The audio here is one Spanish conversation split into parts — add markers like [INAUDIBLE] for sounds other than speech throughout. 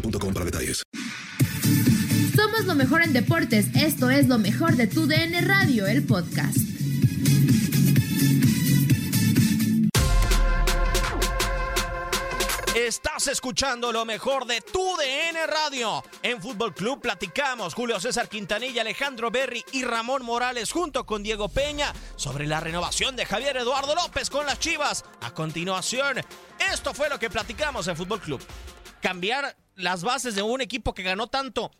boostmobile.com para detalles. Somos lo mejor en deportes. Esto es lo mejor de tu DN Radio, el podcast. Estás escuchando lo mejor de tu DN Radio. En Fútbol Club platicamos Julio César Quintanilla, Alejandro Berry y Ramón Morales junto con Diego Peña sobre la renovación de Javier Eduardo López con las Chivas. A continuación, esto fue lo que platicamos en Fútbol Club. Cambiar las bases de un equipo que ganó tanto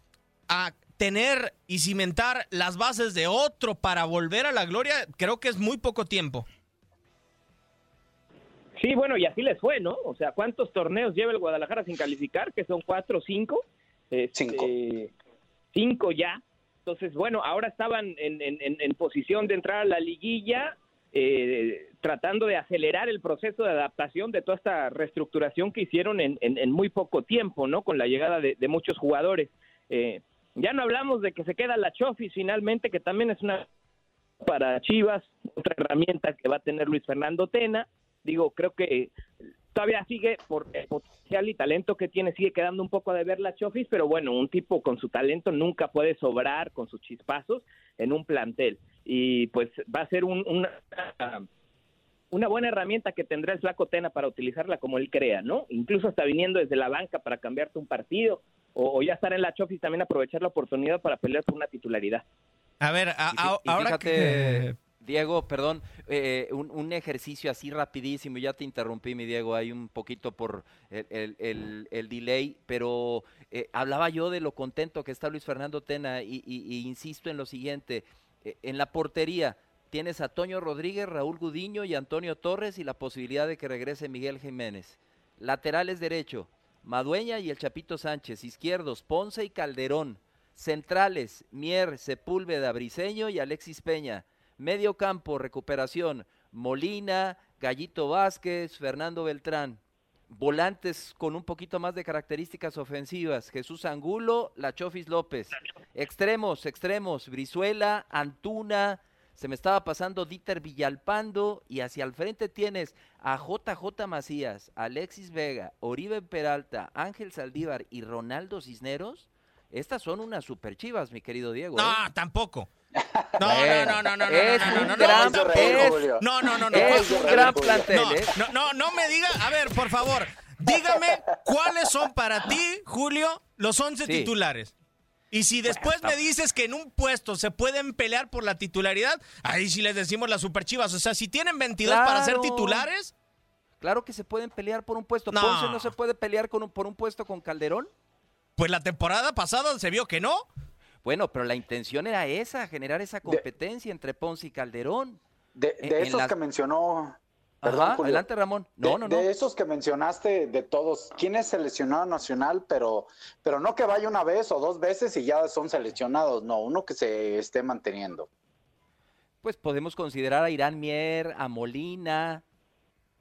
a tener y cimentar las bases de otro para volver a la gloria, creo que es muy poco tiempo. Sí, bueno, y así les fue, ¿no? O sea, ¿cuántos torneos lleva el Guadalajara sin calificar? Que son cuatro o cinco. Este, Cinco. Cinco ya. Entonces, bueno, ahora estaban en, en- en- en posición de entrar a la liguilla, eh, tratando de acelerar el proceso de adaptación de toda esta reestructuración que hicieron en, en- muy poco tiempo, ¿no? Con la llegada de, de muchos jugadores. Eh, ya no hablamos de que se queda la Chofis finalmente, que también es una para Chivas, otra herramienta que va a tener Luis Fernando Tena. Digo, creo que todavía sigue por el potencial y talento que tiene, sigue quedando un poco de ver la Chofis, pero bueno, un tipo con su talento nunca puede sobrar con sus chispazos en un plantel. Y pues va a ser un- una, una buena herramienta que tendrá el Flaco Tena para utilizarla como él crea, ¿no? Incluso hasta viniendo desde la banca para cambiarte un partido o, o ya estar en la Chofis también aprovechar la oportunidad para pelear por una titularidad. A ver, a- y ahora fíjate, que... Diego, perdón, eh, un, un ejercicio así rapidísimo, ya te interrumpí, mi Diego, hay un poquito por el, el- el- el delay, pero eh, hablaba yo de lo contento que está Luis Fernando Tena y, y- y insisto en lo siguiente, en la portería tienes a Toño Rodríguez, Raúl Gudiño y Antonio Torres y la posibilidad de que regrese Miguel Jiménez. Laterales derecho, Madueña y el Chapito Sánchez, izquierdos, Ponce y Calderón. Centrales, Mier, Sepúlveda, Briseño y Alexis Peña. Medio campo, recuperación, Molina, Gallito Vázquez, Fernando Beltrán. Volantes con un poquito más de características ofensivas, Jesús Angulo, La Chofis López. Extremos, extremos, Brizuela, Antuna, se me estaba pasando Dieter Villalpando y hacia el frente tienes a JJ Macías, Alexis Vega, Oribe Peralta, Ángel Saldívar y Ronaldo Cisneros. Estas son unas super chivas, mi querido Diego. ¿eh? No, tampoco. [LAUGHS] No, Bueno, no, no, no, no, es no, no, no, gran- no, es- no, no, no, no. es un gran plantel, No, ¿eh? no, no, no me diga, a ver, por favor, dígame cuáles son para ti, Julio, los 11 Sí. titulares. Y si después me dices que en un puesto se pueden pelear por la titularidad, ahí sí les decimos las superchivas. O sea, si tienen 22 para ser Claro. titulares, Claro que se pueden pelear por un puesto. No. Ponce no se puede pelear con un- por un puesto con Calderón. Pues la temporada pasada se vio que no. Bueno, pero la intención era esa, generar esa competencia entre Ponce y Calderón. De, en esos las- que mencionó. Ajá, Julio. adelante, Ramón. No, de, no, no. de esos que mencionaste, de todos, ¿quién es seleccionado nacional? Pero, pero no que vaya una vez o dos veces y ya son seleccionados, no, uno que se esté manteniendo. Pues podemos considerar a Irán Mier, a Molina,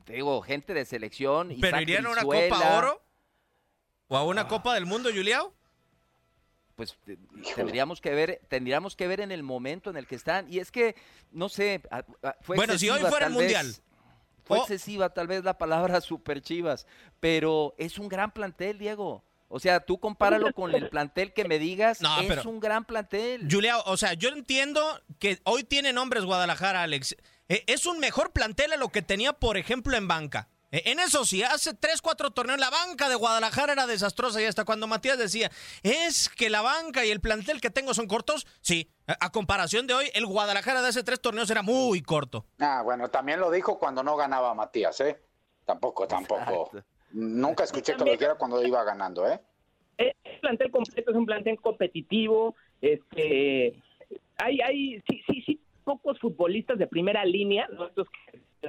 digo, gente de selección. ¿Pero Isaac irían a una. Copa Oro? ¿O a una Copa del Mundo, Juliao? Pues te- tendríamos que ver tendríamos que ver en el momento en el que están y es que no sé fue Bueno, si hoy fuera el vez, Mundial. fue Oh. excesiva tal vez la palabra [LAUGHS] super chivas pero es un gran plantel Diego o sea tú compáralo con el plantel que me digas No, es pero- un gran plantel Juliao, o sea, yo entiendo que hoy tiene nombres Guadalajara, Alex. Eh, es un mejor plantel a lo que tenía, por ejemplo, en banca. Eh, En eso sí, hace tres, cuatro torneos la banca de Guadalajara era desastrosa y hasta cuando Matías decía, es que la banca y el plantel que tengo son cortos, sí, a comparación de hoy, el Guadalajara de hace tres torneos era muy corto. Ah, bueno, también lo dijo cuando no ganaba Matías, ¿eh? Tampoco, tampoco. Nunca escuché que lo dijera cuando iba ganando, ¿eh? Es plantel completo, es un plantel competitivo. Este, hay, hay, sí, sí, sí, pocos futbolistas de primera línea, ¿no? estos que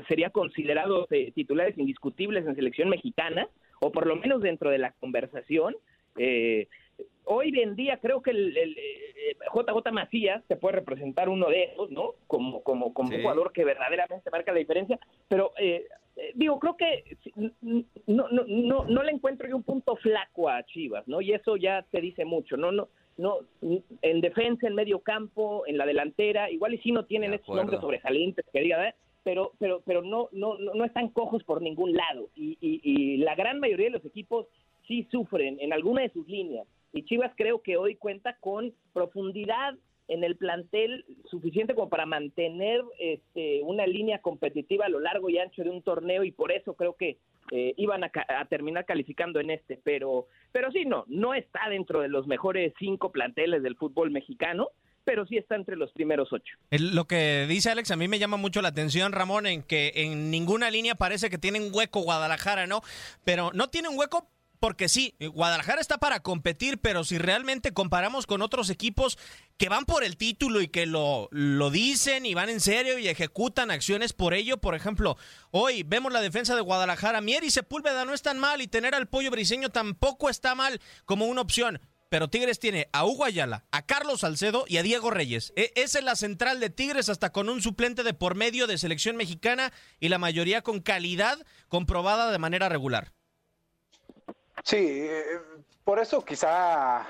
serían considerados eh, titulares indiscutibles en selección mexicana, o por lo menos dentro de la conversación. Eh, hoy en día creo que el, el, eh, JJ Macías se puede representar uno de esos, ¿no? Como, como, como Sí. un jugador que verdaderamente marca la diferencia, pero eh, eh, digo, creo que no, no, no, no le encuentro yo un punto flaco a Chivas, ¿no? Y eso ya te dice mucho, ¿no? no no En defensa, en medio campo, en la delantera, igual y sí no tienen estos acuerdo. nombres sobresalientes que diga, ¿eh? Pero pero pero no, no no están cojos por ningún lado. Y, y, y la gran mayoría de los equipos sí sufren en alguna de sus líneas. Y Chivas creo que hoy cuenta con profundidad en el plantel suficiente como para mantener este, una línea competitiva a lo largo y ancho de un torneo y por eso creo que eh, iban a, a terminar calificando en este, pero, pero sí, no, no está dentro de los mejores cinco planteles del fútbol mexicano, pero sí está entre los primeros ocho. Lo que dice Alex a mí me llama mucho la atención, Ramón, en que en ninguna línea parece que tiene un hueco Guadalajara, ¿no? Pero no tiene un hueco porque sí, Guadalajara está para competir, pero si realmente comparamos con otros equipos que van por el título y que lo, lo dicen y van en serio y ejecutan acciones por ello, por ejemplo, hoy vemos la defensa de Guadalajara, Mier y Sepúlveda no están mal y tener al pollo briseño tampoco está mal como una opción. Pero Tigres tiene a Hugo Ayala, a Carlos Salcedo y a Diego Reyes. E- esa es la central de Tigres hasta con un suplente de por medio de selección mexicana y la mayoría con calidad comprobada de manera regular. Sí, eh, por eso quizá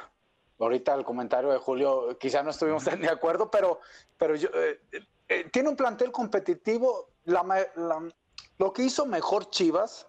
ahorita el comentario de Julio, quizá no estuvimos tan de acuerdo, pero, pero yo, eh, eh, tiene un plantel competitivo. La la- lo que hizo mejor Chivas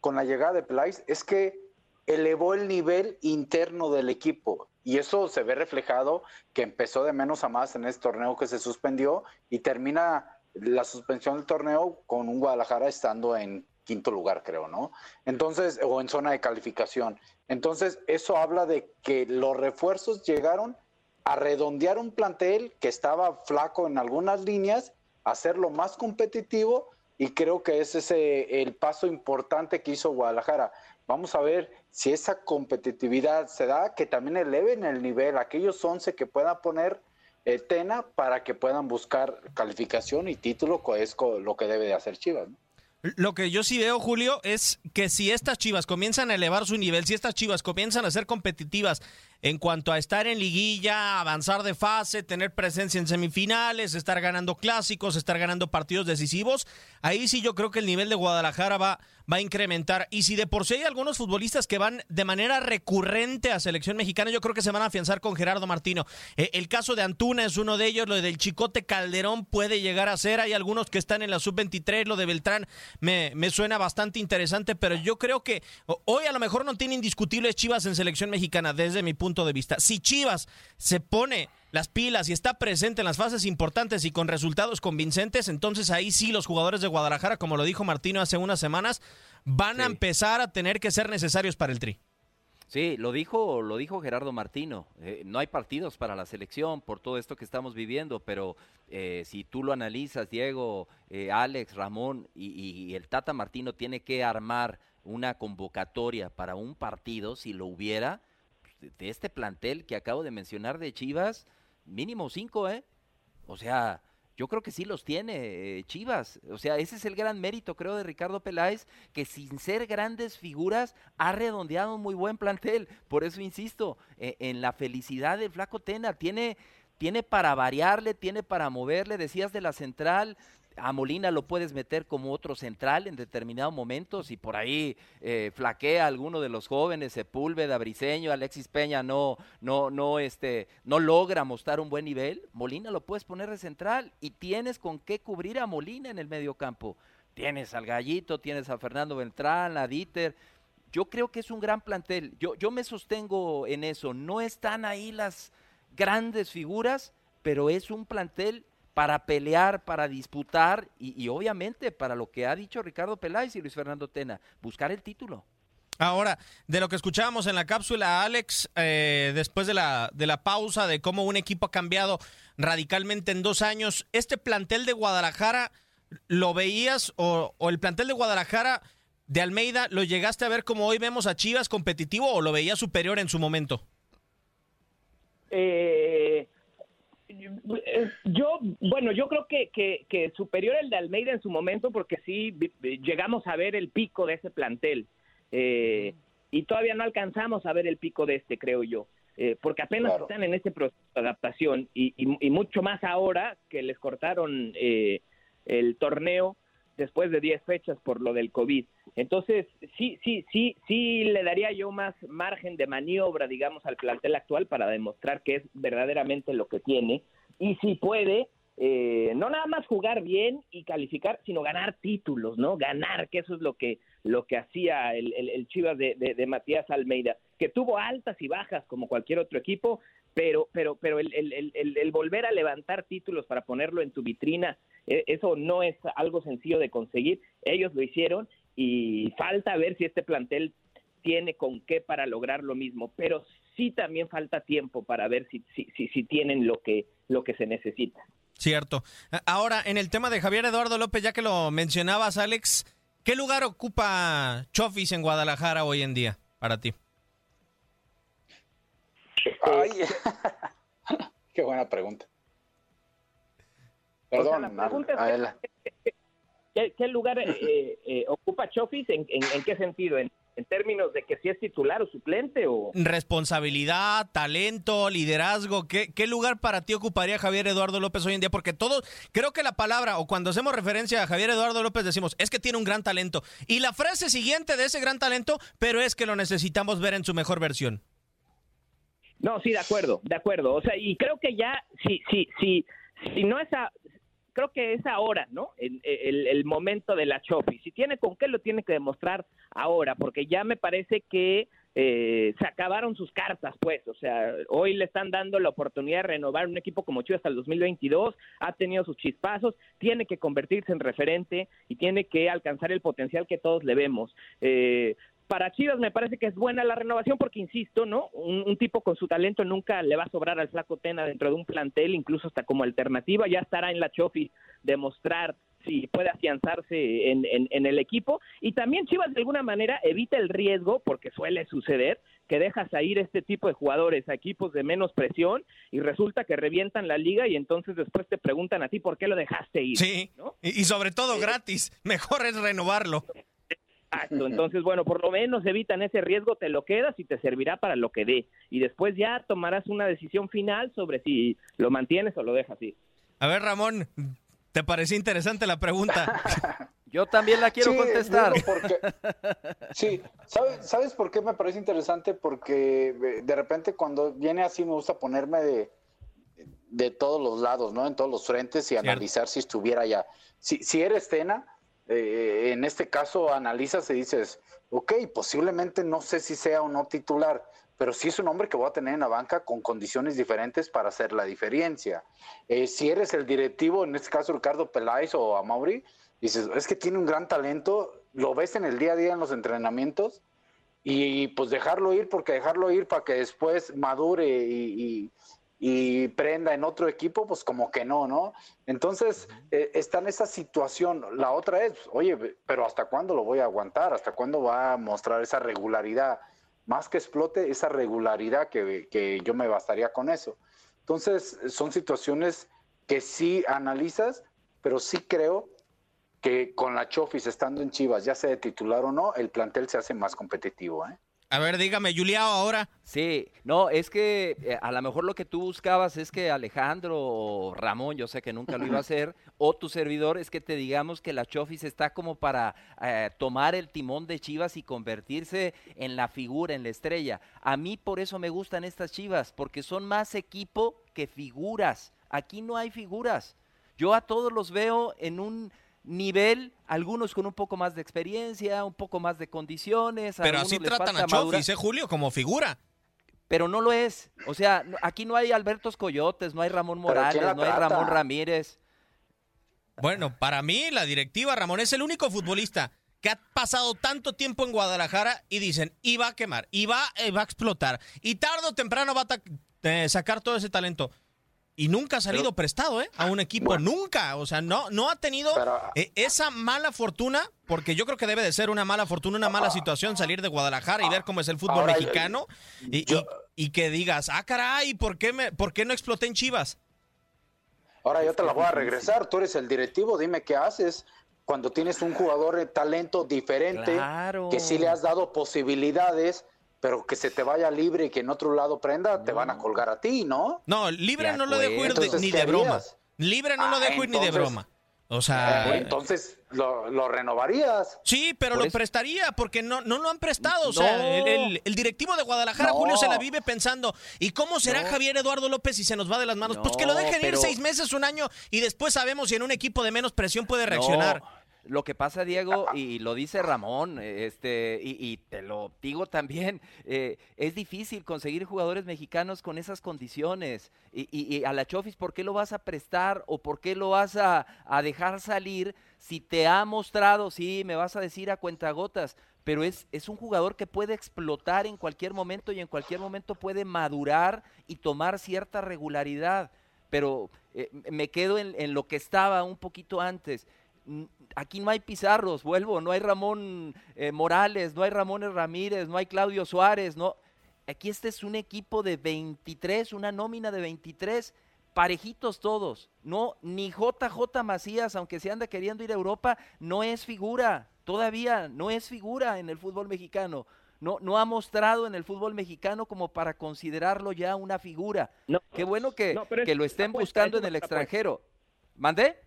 con la llegada de Peláez es que elevó el nivel interno del equipo. Y eso se ve reflejado que empezó de menos a más en este torneo que se suspendió y termina la suspensión del torneo con un Guadalajara estando en quinto lugar, creo, ¿no? Entonces, o en zona de calificación. Entonces, eso habla de que los refuerzos llegaron a redondear un plantel que estaba flaco en algunas líneas, hacerlo más competitivo y creo que ese es el paso importante que hizo Guadalajara. Vamos a ver si esa competitividad se da, que también eleven el nivel, aquellos 11 que puedan poner eh, Tena para que puedan buscar calificación y título, es lo que debe de hacer Chivas. Lo que yo sí veo, Julio, es que si estas chivas comienzan a elevar su nivel, si estas chivas comienzan a ser competitivas en cuanto a estar en liguilla, avanzar de fase, tener presencia en semifinales, estar ganando clásicos, estar ganando partidos decisivos, ahí sí yo creo que el nivel de Guadalajara va, va a incrementar. Y si de por sí hay algunos futbolistas que van de manera recurrente a selección mexicana, yo creo que se van a afianzar con Gerardo Martino. Eh, el caso de Antuna es uno de ellos, lo del Chicote Calderón puede llegar a ser, hay algunos que están en la sub-23, lo de Beltrán me, me suena bastante interesante, pero yo creo que hoy a lo mejor no tiene indiscutibles Chivas en selección mexicana, desde mi punto de vista. Si Chivas se pone las pilas y está presente en las fases importantes y con resultados convincentes, entonces ahí sí los jugadores de Guadalajara, como lo dijo Martino hace unas semanas, van a empezar a tener que ser necesarios para el tri. Sí, lo dijo, lo dijo Gerardo Martino. Eh, no hay partidos para la selección por todo esto que estamos viviendo, pero eh, si tú lo analizas, Diego, eh, Alex, Ramón y, el Tata Martino tiene que armar una convocatoria para un partido, si lo hubiera, de este plantel que acabo de mencionar de Chivas, mínimo cinco, ¿eh? O sea, yo creo que sí los tiene eh, Chivas. O sea, ese es el gran mérito, creo, de Ricardo Peláez, que sin ser grandes figuras ha redondeado un muy buen plantel. Por eso insisto, eh, en la felicidad del Flaco Tena. Tiene, tiene para variarle, tiene para moverle. Decías de la central, a Molina lo puedes meter como otro central en determinados momentos y por ahí eh, flaquea alguno de los jóvenes, Sepúlveda, Briseño, Alexis Peña no, no, no, este, no logra mostrar un buen nivel, Molina lo puedes poner de central y tienes con qué cubrir a Molina en el medio campo. Tienes al Gallito, tienes a Fernando Beltrán, a Dieter. Yo creo que es un gran plantel. Yo, yo me sostengo en eso. No están ahí las grandes figuras, pero es un plantel para pelear, para disputar y, obviamente para lo que ha dicho Ricardo Peláez y Luis Fernando Tena, buscar el título. Ahora, de lo que escuchábamos en la cápsula, Alex, eh, después de la, de la pausa, de cómo un equipo ha cambiado radicalmente en dos años, ¿este plantel de Guadalajara lo veías o, o el plantel de Guadalajara de Almeida lo llegaste a ver como hoy vemos a Chivas competitivo o lo veías superior en su momento? Eh, yo, bueno, yo creo que, que, superior el de Almeida en su momento, porque sí llegamos a ver el pico de ese plantel. Eh, y todavía no alcanzamos a ver el pico de este, creo yo. Eh, porque apenas están en este proceso de adaptación y, y, mucho más ahora que les cortaron eh, el torneo después de 10 fechas por lo del COVID. Entonces, sí, sí, sí, sí le daría yo más margen de maniobra, digamos, al plantel actual para demostrar que es verdaderamente lo que tiene y si puede, eh, no nada más jugar bien y calificar, sino ganar títulos, ¿no? Ganar, que eso es lo que, lo que hacía el, el, Chivas de, de, Matías Almeida, que tuvo altas y bajas como cualquier otro equipo, pero, pero, pero el, el, volver a levantar títulos para ponerlo en tu vitrina, e, eso no es algo sencillo de conseguir. Ellos lo hicieron y falta ver si este plantel tiene con qué para lograr lo mismo, pero sí también falta tiempo para ver si, si, si, si tienen lo que, lo que se necesita. Cierto. Ahora, en el tema de Javier Eduardo López, ya que lo mencionabas, Alex, ¿qué lugar ocupa Chofis en Guadalajara hoy en día para ti? Ay, [LAUGHS] qué buena pregunta. Perdón, ¿qué, lugar eh, eh, ocupa Chofis? ¿En, en, qué sentido? ¿En, en términos de que si es titular o suplente o... Responsabilidad, talento, liderazgo, ¿qué, ¿qué lugar para ti ocuparía Javier Eduardo López hoy en día? Porque todos, creo que la palabra, o cuando hacemos referencia a Javier Eduardo López decimos, es que tiene un gran talento. Y la frase siguiente de ese gran talento, pero es que lo necesitamos ver en su mejor versión. No, sí, de acuerdo, de acuerdo. O sea, y creo que ya, si, si, si, si no es a, creo que es ahora, ¿no? El, el, momento de la Chofi. Si tiene con qué, lo tiene que demostrar ahora, porque ya me parece que eh, se acabaron sus cartas, pues. O sea, hoy le están dando la oportunidad de renovar un equipo como Chivas hasta el 2022. Ha tenido sus chispazos, tiene que convertirse en referente y tiene que alcanzar el potencial que todos le vemos. Eh, para Chivas me parece que es buena la renovación porque, insisto, ¿no? Un, tipo con su talento nunca le va a sobrar al flaco Tena dentro de un plantel, incluso hasta como alternativa, ya estará en la Chofi demostrar si puede afianzarse en, en, el equipo. Y también Chivas de alguna manera evita el riesgo, porque suele suceder, que dejas a ir este tipo de jugadores a equipos de menos presión y resulta que revientan la liga y entonces después te preguntan a ti por qué lo dejaste ir. Sí, y, sobre todo gratis, mejor es renovarlo. Exacto, [LAUGHS] entonces bueno, por lo menos evitan ese riesgo, te lo quedas y te servirá para lo que dé. Y después ya tomarás una decisión final sobre si lo mantienes o lo dejas ir. A ver, Ramón, ¿te pareció interesante la pregunta? [LAUGHS] Yo también la quiero contestar. [LAUGHS] sí, ¿sabes, ¿sabes por qué me parece interesante? Porque eh, de repente cuando viene así me gusta ponerme de, de todos los lados, ¿no? En todos los frentes y analizar si estuviera ya. Si, si eres Tena, eh, en este caso analizas y dices, ok, posiblemente no sé si sea o no titular, pero sí es un hombre que voy a tener en la banca con condiciones diferentes para hacer la diferencia. Eh, si eres el directivo, en este caso Ricardo Peláez o a Mauri, dices, es que tiene un gran talento, lo ves en el día a día en los entrenamientos y pues dejarlo ir, porque dejarlo ir para que después madure y, prenda en otro equipo, pues como que no, ¿no? Entonces eh, está en esa situación. La otra es, oye, pero ¿hasta cuándo lo voy a aguantar? ¿Hasta cuándo va a mostrar esa regularidad? Más que explote, esa regularidad que, que yo me bastaría con eso. Entonces son situaciones que sí analizas, pero sí creo que con la Chofis estando en Chivas, ya sea de titular o no, el plantel se hace más competitivo. ¿eh? A ver, dígame, Juliao, ahora. Sí, no, es que eh, a lo mejor lo que tú buscabas es que Alejandro o Ramón, yo sé que nunca lo iba a hacer, [LAUGHS] o tu servidor, es que te digamos que la Chofis está como para eh, tomar el timón de Chivas y convertirse en la figura, en la estrella. A mí por eso me gustan estas Chivas, porque son más equipo que figuras. Aquí no hay figuras. Yo a todos los veo en un nivel, algunos con un poco más de experiencia, un poco más de condiciones. Pero así tratan a Chofis, ¿eh, Julio? Como figura. Pero no lo es. O sea, aquí no hay Albertos Coyotes, no hay Ramón Morales, no hay Ramón Ramírez. Bueno, para mí la directiva, Ramón, es el único futbolista que ha pasado tanto tiempo en Guadalajara y dicen, iba a quemar, iba, eh, va a explotar, y tarde o temprano va a eh, sacar todo ese talento y nunca ha salido prestado, ¿eh? A un equipo, nunca. O sea, no, no ha tenido eh, esa mala fortuna, porque yo creo que debe de ser una mala fortuna, una mala situación salir de Guadalajara y ver cómo es el fútbol mexicano y, y, que digas, ah, caray, ¿por qué, me, ¿por qué no exploté en Chivas? Ahora yo te la voy a regresar, tú eres el directivo, dime qué haces cuando tienes un jugador de talento diferente, que sí le has dado posibilidades pero que se te vaya libre y que en otro lado prenda, te van a colgar a ti, ¿no? No, libre no lo dejo ir ni de broma. Libre no lo dejo ir ni de broma. O sea, eh, entonces lo, renovarías. Sí, pero lo prestaría porque no, no lo han prestado. O sea, el, directivo de Guadalajara, Julio, se la vive pensando, ¿y cómo será Javier Eduardo López si se nos va de las manos? pues que lo dejen ir seis meses, un año y después sabemos si en un equipo de menos presión puede reaccionar. Lo que pasa, Diego, y lo dice Ramón, este, y, te lo digo también, [LAUGHS] eh, es difícil conseguir jugadores mexicanos con esas condiciones. Y, a la Chofis, ¿por qué lo vas a prestar o por qué lo vas a, dejar salir si te ha mostrado, sí, me vas a decir a cuentagotas, pero es, es un jugador que puede explotar en cualquier momento y en cualquier momento puede madurar y tomar cierta regularidad. Pero eh, me quedo en, en lo que estaba un poquito antes aquí no hay Pizarros, vuelvo, no hay Ramón eh, Morales, no hay Ramón Ramírez, no hay Claudio Suárez, no. Aquí este es un equipo de 23, una nómina de 23, parejitos todos. No, ni JJ Macías, aunque se anda queriendo ir a Europa, no es figura, todavía no es figura en el fútbol mexicano. No, no ha mostrado en el fútbol mexicano como para considerarlo ya una figura. Qué bueno que, que lo estén buscando en el extranjero. ¿Mandé?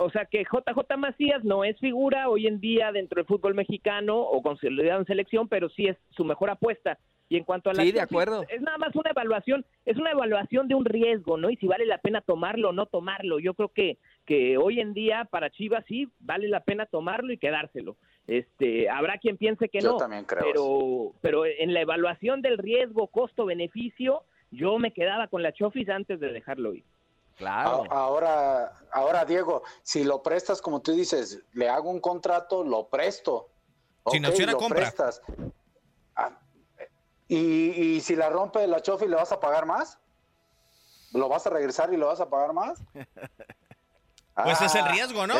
O sea que JJ Macías no es figura hoy en día dentro del fútbol mexicano o consolidado en selección, pero sí es su mejor apuesta. Y en cuanto a la sí, de acuerdo. es nada más una evaluación, es una evaluación de un riesgo, ¿no? Y si vale la pena tomarlo o no tomarlo. Yo creo que que hoy en día para Chivas sí vale la pena tomarlo y quedárselo. Este, habrá quien piense que yo no, también creo pero pero en la evaluación del riesgo costo beneficio, yo me quedaba con la Chofis antes de dejarlo ir. Claro. Ahora, ahora, Diego, si lo prestas, como tú dices, le hago un contrato, lo presto. Sin opción a compra. Ah, y, y, si la rompe la Chofi, ¿le vas a pagar más? ¿Lo vas a regresar y lo vas a pagar más? [LAUGHS] Pues es el ah, riesgo, ¿no?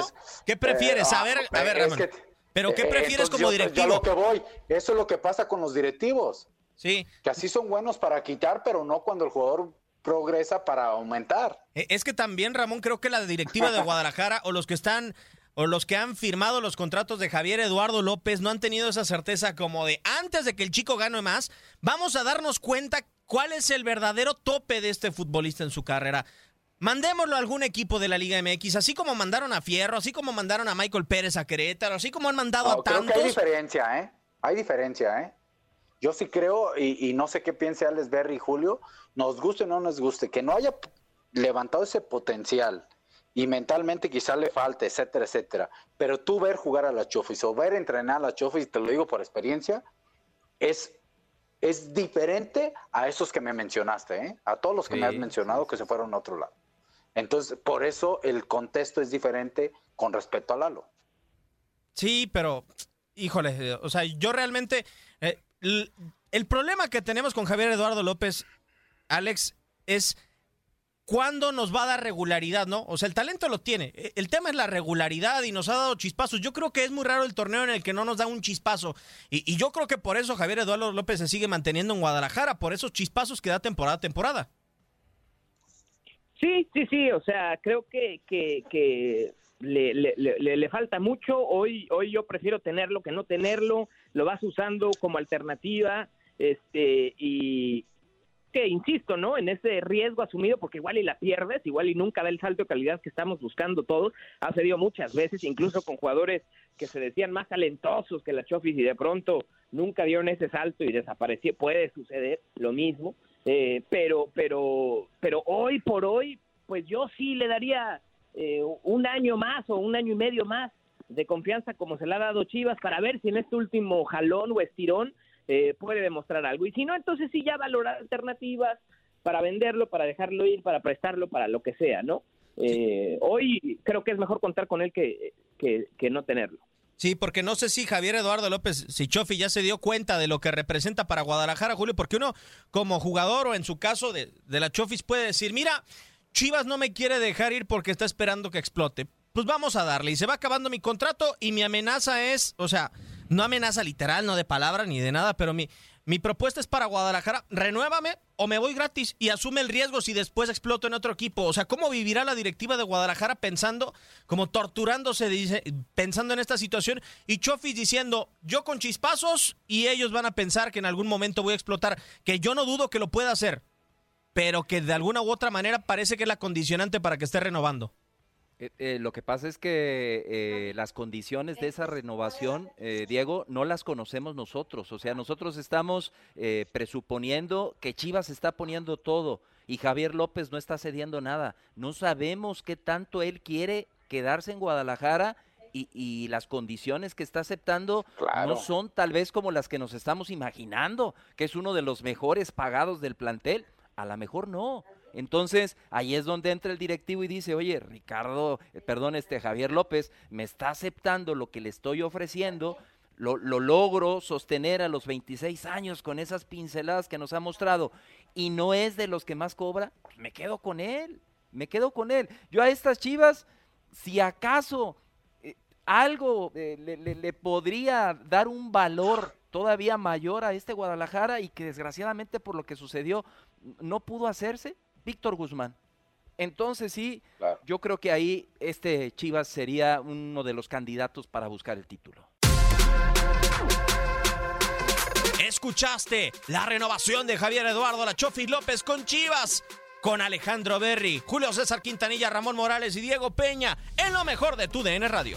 ¿Qué prefieres? a ver, a ver, Ramón. Pero ¿qué eh, prefieres como directivo? lo que voy, eso es lo que pasa con los directivos. Sí. Que así son buenos para quitar, pero no cuando el jugador progresa para aumentar. E, es que también, Ramón, creo que la directiva de [LAUGHS] Guadalajara o los que están o los que han firmado los contratos de Javier Eduardo López no han tenido esa certeza como de antes de que el chico gane más, vamos a darnos cuenta cuál es el verdadero tope de este futbolista en su carrera. Mandémoslo a algún equipo de la Liga MX, así como mandaron a Fierro, así como mandaron a Michael Pérez a Querétaro, así como han mandado a tantos. hay diferencia, ¿eh? Hay diferencia, ¿eh? Yo sí creo, y, no sé qué piense Alex Berry y Julio, nos guste o no nos guste, que no haya levantado ese potencial y mentalmente quizá le falte, etcétera, etcétera. Pero tú ver jugar a la Chofis o ver entrenar a la Chofis, te lo digo por experiencia, es, es diferente a esos que me mencionaste, ¿eh? a todos los que me has mencionado que se fueron a otro lado. Entonces, por eso el contexto es diferente con respecto a Lalo. Sí, pero híjole, o sea, yo realmente... Eh, el problema que tenemos con Javier Eduardo López, Alex, es cuándo nos va a dar regularidad, ¿no? O sea, el talento lo tiene. E, el tema es la regularidad y nos ha dado chispazos. Yo creo que es muy raro el torneo en el que no nos da un chispazo. Y, yo creo que por eso Javier Eduardo López se sigue manteniendo en Guadalajara, por esos chispazos que da temporada a temporada. Sí, sí, sí. O sea, creo que, que, le, le, le, falta mucho. Hoy, hoy yo prefiero tenerlo que no tenerlo. Lo vas usando como alternativa. Este, y, que, insisto, ¿no? En ese riesgo asumido, porque igual y la pierdes, igual y nunca da el salto de calidad que estamos buscando todos. Ha sucedido muchas veces, incluso con jugadores que se decían más talentosos que la Chofis y de pronto nunca dieron ese salto y desapareció. Puede suceder lo mismo, eh, pero, pero, pero hoy por hoy, pues yo sí le daría eh, un año más o un año y medio más de confianza como se le ha dado Chivas para ver si en este último jalón o estirón eh, puede demostrar algo. Y si no, entonces sí ya valorar alternativas para venderlo, para dejarlo ir, para prestarlo, para lo que sea, ¿no? Eh, hoy creo que es mejor contar con él que, que, no tenerlo. Sí, porque no sé si Javier Eduardo López Sichofi ya se dio cuenta de lo que representa para Guadalajara, Julio, porque uno como jugador o en su caso de, de la Chofis puede decir, mira, Chivas no me quiere dejar ir porque está esperando que explote. Pues vamos a darle. Y se va acabando mi contrato y mi amenaza es, o sea, no amenaza literal, no de palabra ni de nada, pero mi, mi propuesta es para Guadalajara, renuévame o me voy gratis y asume el riesgo si después exploto en otro equipo. O sea, ¿cómo vivirá la directiva de Guadalajara pensando, como torturándose, dice, pensando en esta situación? Y Chofis diciendo, yo con chispazos y ellos van a pensar que en algún momento voy a explotar, que yo no dudo que lo pueda hacer, pero que de alguna u otra manera parece que es la condicionante para que esté renovando. Eh, eh, lo que pasa es que eh, las condiciones de esa renovación, Diego, no las conocemos nosotros. O sea, nosotros estamos presuponiendo que Chivas está poniendo todo y Javier López no está cediendo nada. No sabemos qué tanto él quiere quedarse en Guadalajara y, las condiciones que está aceptando no son tal vez como las que nos estamos imaginando, que es uno de los mejores pagados del plantel. A lo mejor no. Entonces, ahí es donde entra el directivo y dice, oye, Ricardo, eh, perdón, este Javier López, me está aceptando lo que le estoy ofreciendo, lo, logro sostener a los 26 años con esas pinceladas que nos ha mostrado y no es de los que más cobra, me quedo con él, me quedo con él. Yo a estas chivas, si acaso eh, algo eh, le podría dar un valor todavía mayor a este Guadalajara y que desgraciadamente por lo que sucedió no pudo hacerse, Víctor Guzmán. Entonces sí, yo creo que ahí este Chivas sería uno de los candidatos para buscar el título. Escuchaste la renovación de Javier Eduardo Lachofi López con Chivas, con Alejandro Berry, Julio César Quintanilla, Ramón Morales y Diego Peña, en lo mejor de tu DN Radio.